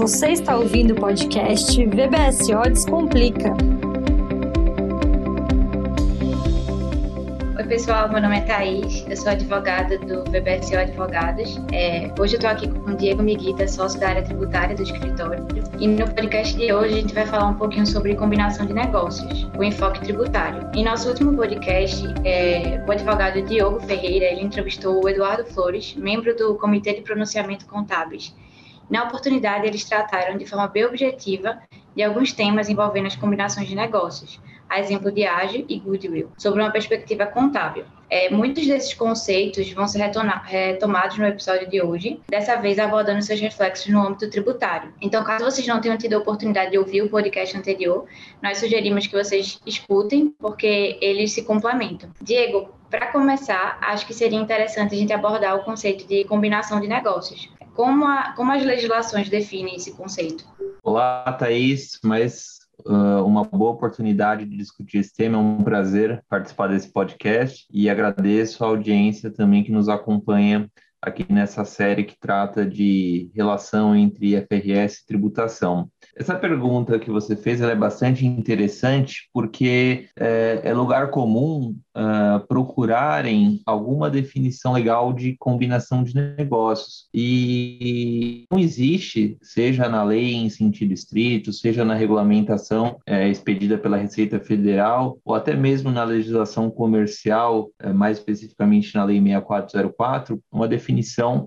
Você está ouvindo o podcast VBSO Descomplica. Oi, pessoal. Meu nome é Thaís. Eu sou advogada do VBSO Advogados. É, hoje eu estou aqui com o Diego Miguita, sócio da área tributária do escritório. E no podcast de hoje a gente vai falar um pouquinho sobre combinação de negócios, o enfoque tributário. Em nosso último podcast, é, o advogado Diogo Ferreira ele entrevistou o Eduardo Flores, membro do Comitê de Pronunciamento Contábeis na oportunidade, eles trataram de forma bem objetiva de alguns temas envolvendo as combinações de negócios, a exemplo de ágio e goodwill, sobre uma perspectiva contábil. É, muitos desses conceitos vão ser retomados no episódio de hoje, dessa vez abordando seus reflexos no âmbito tributário. Então, caso vocês não tenham tido a oportunidade de ouvir o podcast anterior, nós sugerimos que vocês escutem, porque eles se complementam. Diego, para começar, acho que seria interessante a gente abordar o conceito de combinação de negócios. Como, a, como as legislações definem esse conceito? Olá, Thaís, mais uh, uma boa oportunidade de discutir esse tema. É um prazer participar desse podcast e agradeço a audiência também que nos acompanha aqui nessa série que trata de relação entre FRS e tributação. Essa pergunta que você fez é bastante interessante porque é, é lugar comum uh, procurarem alguma definição legal de combinação de negócios e não existe, seja na lei em sentido estrito, seja na regulamentação é, expedida pela Receita Federal ou até mesmo na legislação comercial, é, mais especificamente na Lei 6404, uma definição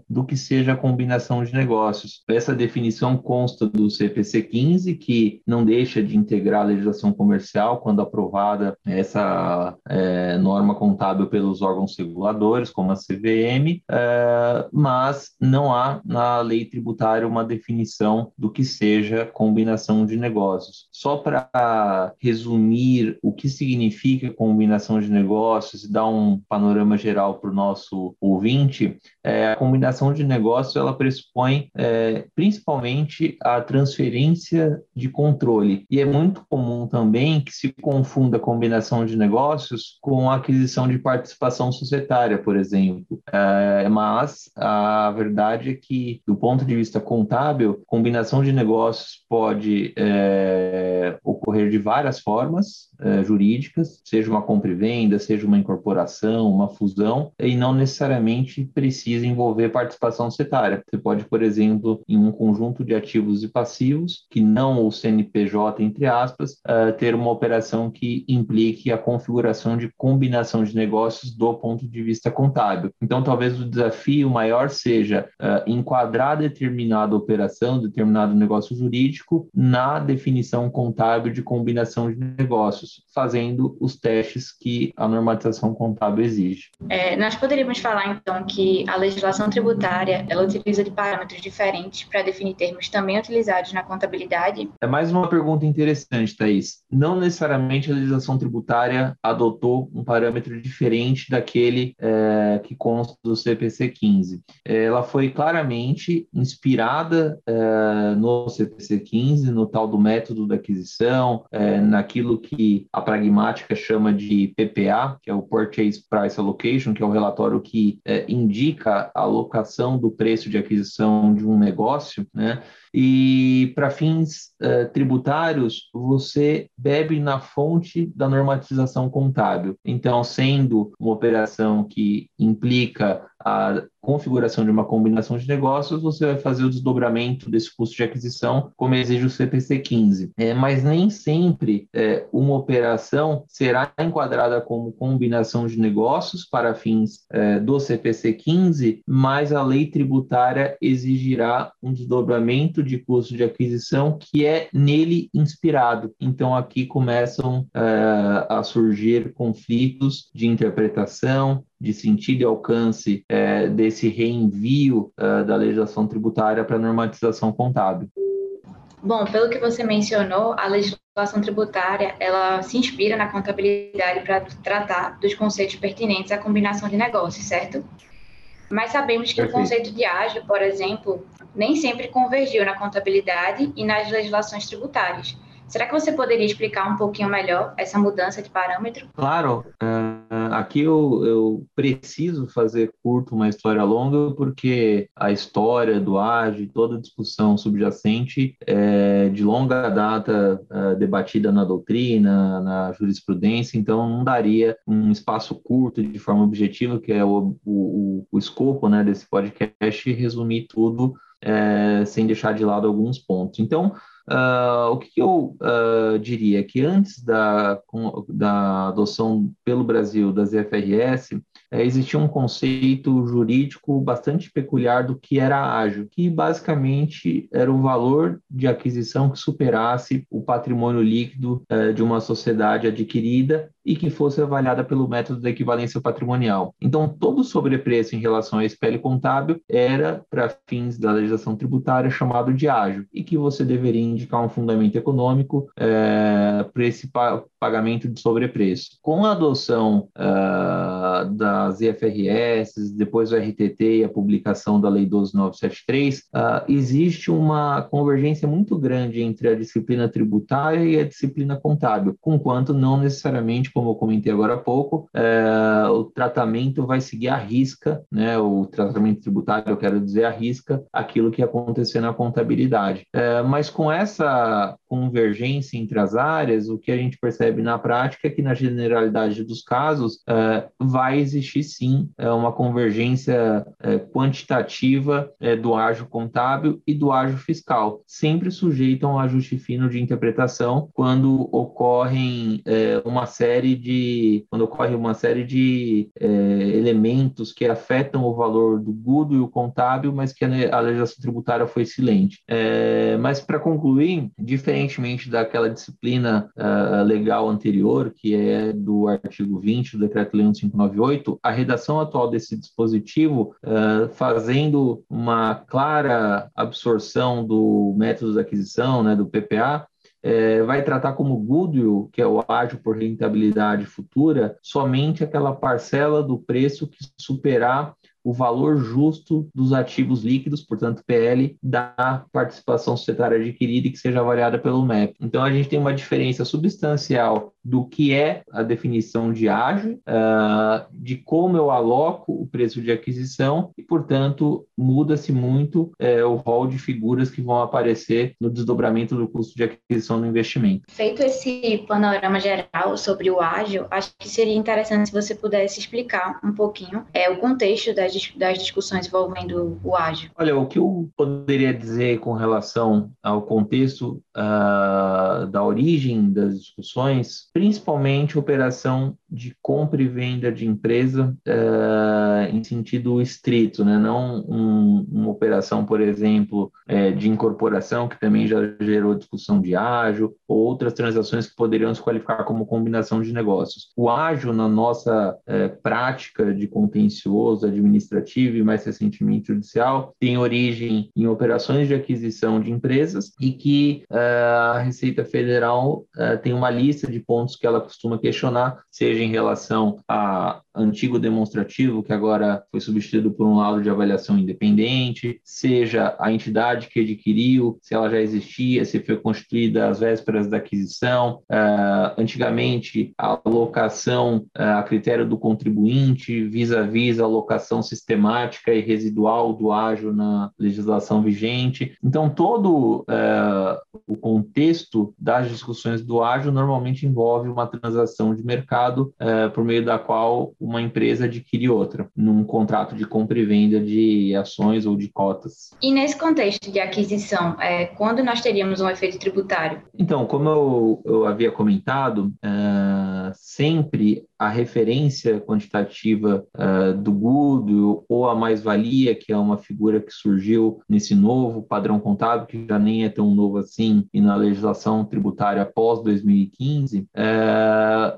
do que seja combinação de negócios. Essa definição consta do CPC 15, que não deixa de integrar a legislação comercial quando aprovada essa é, norma contábil pelos órgãos reguladores, como a CVM, é, mas não há na lei tributária uma definição do que seja combinação de negócios. Só para resumir o que significa combinação de negócios e dar um panorama geral para o nosso ouvinte, é, a combinação de negócios ela pressupõe é, principalmente a transferência de controle. E é muito comum também que se confunda combinação de negócios com a aquisição de participação societária, por exemplo. É, mas a verdade é que, do ponto de vista contábil, combinação de negócios pode é, ocorrer de várias formas é, jurídicas, seja uma compra e venda, seja uma incorporação, uma fusão, e não necessariamente precisa envolver participação societária. Você pode, por exemplo, em um conjunto de ativos e passivos, que não o CNPJ, entre aspas, é, ter uma operação que implique a configuração de combinação de negócios do ponto de vista contábil. Então, talvez o desafio maior seja uh, enquadrar determinada operação, determinado negócio jurídico na definição contábil de combinação de negócios, fazendo os testes que a normatização contábil exige. É, nós poderíamos falar, então, que a legislação tributária ela utiliza de parâmetros diferentes para definir termos também utilizados na contabilidade? É mais uma pergunta interessante, Thaís. Não necessariamente a legislação tributária adotou um parâmetro diferente daquele é, que consta do CPC 15. Ela foi claramente inspirada é, no CPC 15, no tal do método da aquisição, é, naquilo que a pragmática chama de PPA, que é o Purchase Price Allocation, que é o relatório que é, indica a alocação do preço de aquisição de um negócio, né? E para fins uh, tributários, você bebe na fonte da normatização contábil. Então, sendo uma operação que implica a configuração de uma combinação de negócios, você vai fazer o desdobramento desse custo de aquisição, como exige o CPC 15. É, mas nem sempre é, uma operação será enquadrada como combinação de negócios para fins é, do CPC 15, mas a lei tributária exigirá um desdobramento de custo de aquisição que é nele inspirado. Então, aqui começam é, a surgir conflitos de interpretação, de sentido e alcance é, desse reenvio é, da legislação tributária para a normatização contábil? Bom, pelo que você mencionou, a legislação tributária ela se inspira na contabilidade para tratar dos conceitos pertinentes à combinação de negócios, certo? Mas sabemos que Perfeito. o conceito de ágil, por exemplo, nem sempre convergiu na contabilidade e nas legislações tributárias. Será que você poderia explicar um pouquinho melhor essa mudança de parâmetro? Claro. Aqui eu, eu, preciso fazer curto uma história longa, porque a história do AGE, toda a discussão subjacente é de longa data é, debatida na doutrina, na jurisprudência, então não daria um espaço curto de forma objetiva, que é o, o, o escopo né, desse podcast, resumir tudo é, sem deixar de lado alguns pontos. Então, Uh, o que eu uh, diria? Que antes da, da adoção pelo Brasil das IFRS, é, existia um conceito jurídico bastante peculiar do que era ágil, que basicamente era o valor de aquisição que superasse o patrimônio líquido é, de uma sociedade adquirida e que fosse avaliada pelo método da equivalência patrimonial. Então, todo sobrepreço em relação a SPL contábil era, para fins da legislação tributária, chamado de ágil, e que você deveria indicar um fundamento econômico é, para esse pagamento de sobrepreço. Com a adoção uh, das IFRS, depois o RTT e a publicação da Lei 12973, uh, ah, existe uma convergência muito grande entre a disciplina tributária e a disciplina contábil, com quanto não necessariamente, como eu comentei agora há pouco, uh, o tratamento vai seguir à risca, né, o tratamento tributário, eu quero dizer, à risca aquilo que acontecer na contabilidade. Eh, mas com essa convergência entre as áreas, o que a gente percebe na prática é que, na generalidade dos casos, uh, vai existir sim uh, uma convergência uh, quantitativa do ágio contábil e do ágio fiscal, sempre sujeito a um ajuste fino de interpretação quando ocorrem uma série de quando ocorre uma série de elementos que afetam o valor do gudo e o contábil, mas que a, legislação tributária foi silente. mas para concluir, diferentemente daquela disciplina legal anterior, que é do artigo 20 do Decreto-Lei 1598, a redação atual desse dispositivo, uh, fazendo uma clara absorção do método de aquisição, né, do PPA, é, vai tratar como goodwill, que é o ágio por rentabilidade futura, somente aquela parcela do preço que superar o valor justo dos ativos líquidos, portanto, PL, da participação societária adquirida e que seja avaliada pelo MEP. Então, a gente tem uma diferença substancial do que é a definição de ágio, uh, de como eu aloco o preço de aquisição e, portanto, muda-se muito uh, o rol de figuras que vão aparecer no desdobramento do custo de aquisição do investimento. Feito esse panorama geral sobre o ágil, acho que seria interessante se você pudesse explicar um pouquinho é, o contexto das, das discussões envolvendo o ágil. Olha, o que eu poderia dizer com relação ao contexto uh, da origem das discussões principalmente operação de compra e venda de empresa uh, em sentido estrito, né? não um, uma operação, por exemplo, é, de incorporação, que também já gerou discussão de ágil, ou outras transações que poderiam se qualificar como combinação de negócios. O ágil, na nossa é, prática de contencioso administrativo e mais recentemente judicial, tem origem em operações de aquisição de empresas e que a Receita Federal tem uma lista de pontos pontos que ela costuma questionar, seja em relação a antigo demonstrativo, que agora foi substituído por um laudo de avaliação independente, seja a entidade que adquiriu, se ela já existia, se foi constituída às vésperas da aquisição, uh, antigamente a alocação uh, a critério do contribuinte, vis-à-vis a alocação sistemática e residual do ágio na legislação vigente. Então, todo uh, contexto das discussões do ágio normalmente envolve uma transação de mercado por meio da qual uma empresa adquire outra, num contrato de compra e venda de ações ou de cotas. E nesse contexto de aquisição, é, quando nós teríamos um efeito tributário? Então, como eu, eu havia comentado, uh, sempre a referência quantitativa uh, do Goodwill ou a mais-valia, que é uma figura que surgiu nesse novo padrão contábil, que já nem é tão novo assim, e na legislação tributária após 2015, uh,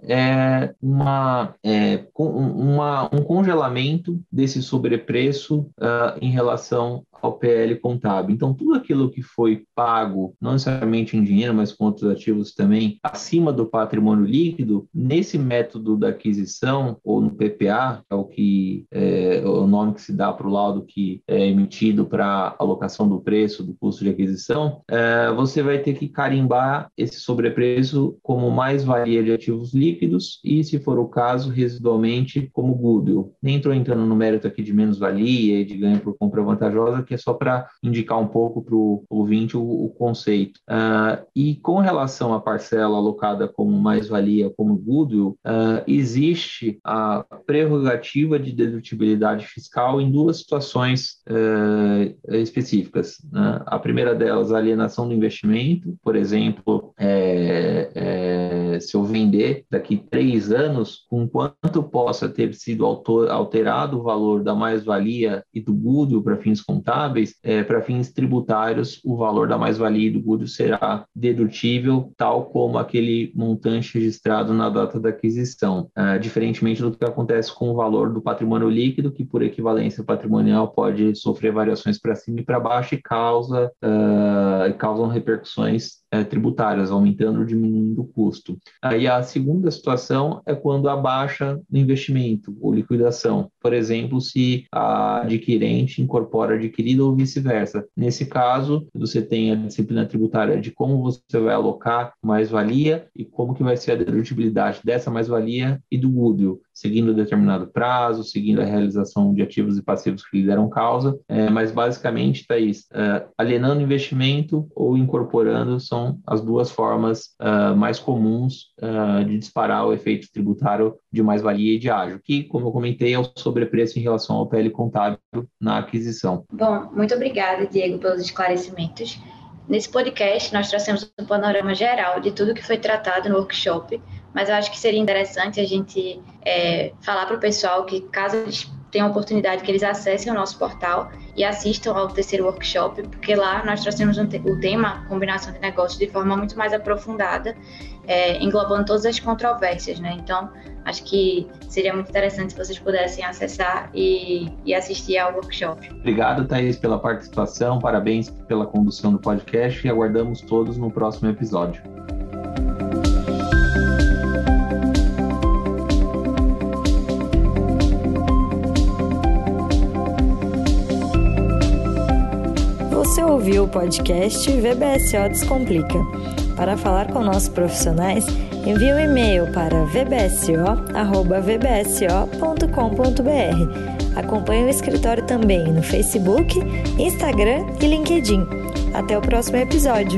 é uma, é, uma, um congelamento desse sobrepreço uh, em relação ao PL contábil. Então, tudo aquilo que foi pago, não necessariamente em dinheiro, mas com outros ativos também, acima do patrimônio líquido, nesse método da aquisição, ou no PPA, que é o, que, é, o nome que se dá para o laudo que é emitido para alocação do preço, do custo de aquisição, é, você vai ter que carimbar esse sobrepreço como mais-valia de ativos líquidos e, se for o caso, residualmente como goodwill. Nem estou entrando no mérito aqui de menos-valia e de ganho por compra vantajosa, que é só para indicar um pouco para o ouvinte o, o conceito. Uh, e com relação à parcela alocada como mais-valia, como goodwill, uh, existe a prerrogativa de dedutibilidade fiscal em duas situações uh, específicas. Né? A primeira delas, a alienação do investimento, por exemplo, é, é, se eu vender daqui três anos, com quanto possa ter sido alterado o valor da mais-valia e do goodwill para fins contábeis, é, para fins tributários, o valor da mais-valia e do goodwill será dedutível, tal como aquele montante registrado na data da aquisição, uh, diferentemente do que acontece com o valor do patrimônio líquido, que por equivalência patrimonial pode sofrer variações para cima e para baixo e causa, uh, causam repercussões é, tributárias, aumentando ou diminuindo o custo. Aí a segunda situação é quando abaixa o investimento ou liquidação. Por exemplo, se a adquirente incorpora adquirido ou vice-versa. Nesse caso, você tem a disciplina tributária de como você vai alocar mais-valia e como que vai ser a dedutibilidade dessa mais-valia e do goodwill, seguindo determinado prazo, seguindo a realização de ativos e passivos que lhe deram causa. É, mas basicamente, Thaís, é, alienando investimento ou incorporando são as duas formas uh, mais comuns uh, de disparar o efeito tributário de mais-valia e de ágio, que, como eu comentei, é o sobrepreço em relação ao PL contábil na aquisição. Bom, muito obrigada, Diego, pelos esclarecimentos. Nesse podcast, nós trouxemos um panorama geral de tudo que foi tratado no workshop, mas eu acho que seria interessante a gente é, falar para o pessoal que, caso eles tenham a oportunidade, que eles acessem o nosso portal e assistam ao terceiro workshop, porque lá nós trouxemos um te o tema combinação de negócios de forma muito mais aprofundada, é, englobando todas as controvérsias, né? Então, acho que seria muito interessante se vocês pudessem acessar e, e assistir ao workshop. Obrigado, Thaís, pela participação, parabéns pela condução do podcast e aguardamos todos no próximo episódio. Ouviu o podcast VBSO Descomplica. Para falar com nossos profissionais, envie um e-mail para vbso.vbso.com.br. Acompanhe o escritório também no Facebook, Instagram e LinkedIn. Até o próximo episódio.